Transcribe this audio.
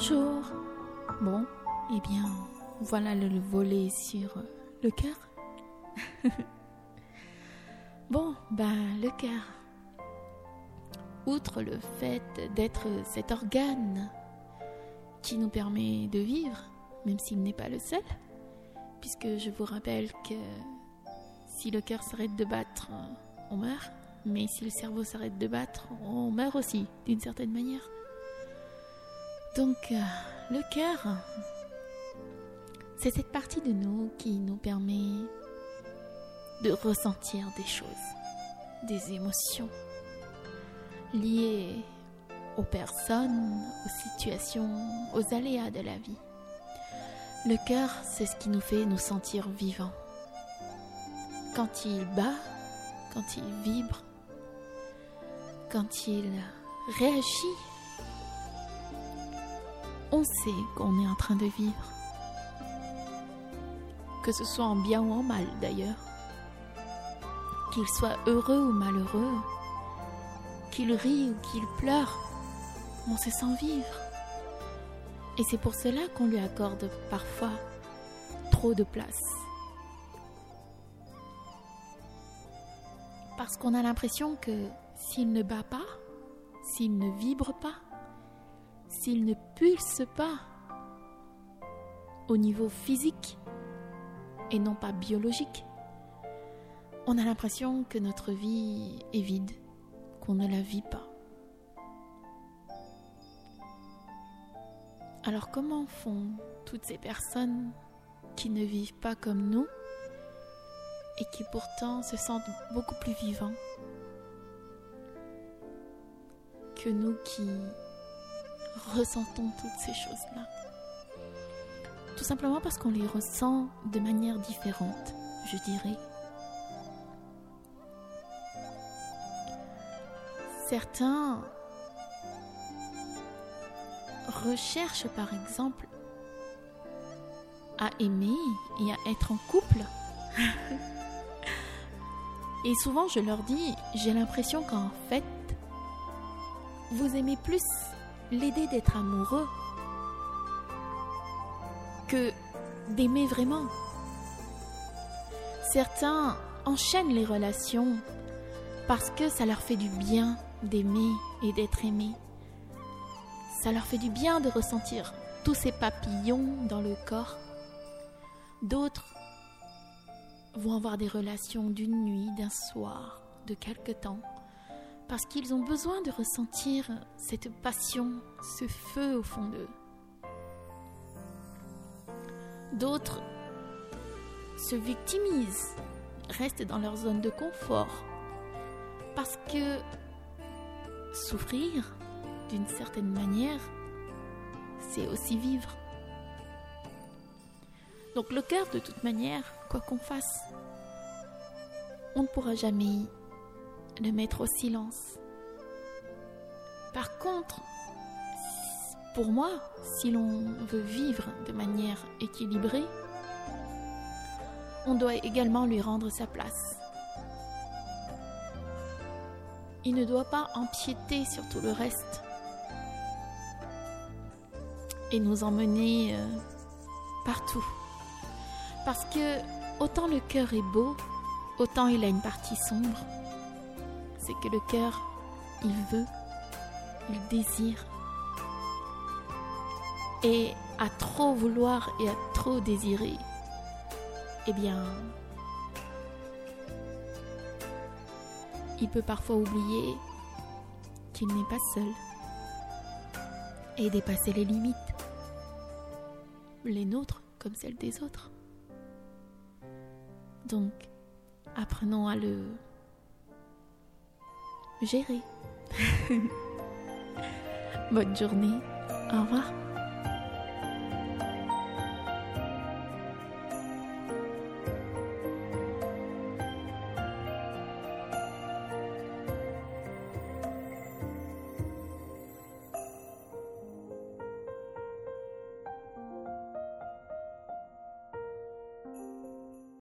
Bonjour. Bon, eh bien, voilà le volet sur le cœur. bon, ben, le cœur. Outre le fait d'être cet organe qui nous permet de vivre, même s'il n'est pas le seul, puisque je vous rappelle que si le cœur s'arrête de battre, on meurt, mais si le cerveau s'arrête de battre, on meurt aussi, d'une certaine manière. Donc, euh, le cœur, c'est cette partie de nous qui nous permet de ressentir des choses, des émotions liées aux personnes, aux situations, aux aléas de la vie. Le cœur, c'est ce qui nous fait nous sentir vivants. Quand il bat, quand il vibre, quand il réagit, on sait qu'on est en train de vivre. Que ce soit en bien ou en mal d'ailleurs. Qu'il soit heureux ou malheureux, qu'il rit ou qu'il pleure, on se sent vivre. Et c'est pour cela qu'on lui accorde parfois trop de place. Parce qu'on a l'impression que s'il ne bat pas, s'il ne vibre pas, s'il ne pulse pas au niveau physique et non pas biologique, on a l'impression que notre vie est vide, qu'on ne la vit pas. Alors comment font toutes ces personnes qui ne vivent pas comme nous et qui pourtant se sentent beaucoup plus vivants que nous qui ressentons toutes ces choses-là. Tout simplement parce qu'on les ressent de manière différente, je dirais. Certains recherchent par exemple à aimer et à être en couple. et souvent je leur dis, j'ai l'impression qu'en fait, vous aimez plus l'aider d'être amoureux que d'aimer vraiment. Certains enchaînent les relations parce que ça leur fait du bien d'aimer et d'être aimé. Ça leur fait du bien de ressentir tous ces papillons dans le corps. D'autres vont avoir des relations d'une nuit, d'un soir, de quelque temps, parce qu'ils ont besoin de ressentir cette passion, ce feu au fond d'eux. D'autres se victimisent, restent dans leur zone de confort, parce que souffrir, d'une certaine manière, c'est aussi vivre. Donc le cœur, de toute manière, quoi qu'on fasse, on ne pourra jamais le mettre au silence. Par contre, pour moi, si l'on veut vivre de manière équilibrée, on doit également lui rendre sa place. Il ne doit pas empiéter sur tout le reste et nous emmener euh, partout. Parce que autant le cœur est beau, autant il a une partie sombre c'est que le cœur, il veut, il désire. Et à trop vouloir et à trop désirer, eh bien, il peut parfois oublier qu'il n'est pas seul et dépasser les limites, les nôtres comme celles des autres. Donc, apprenons à le gérer. Bonne journée. Au revoir.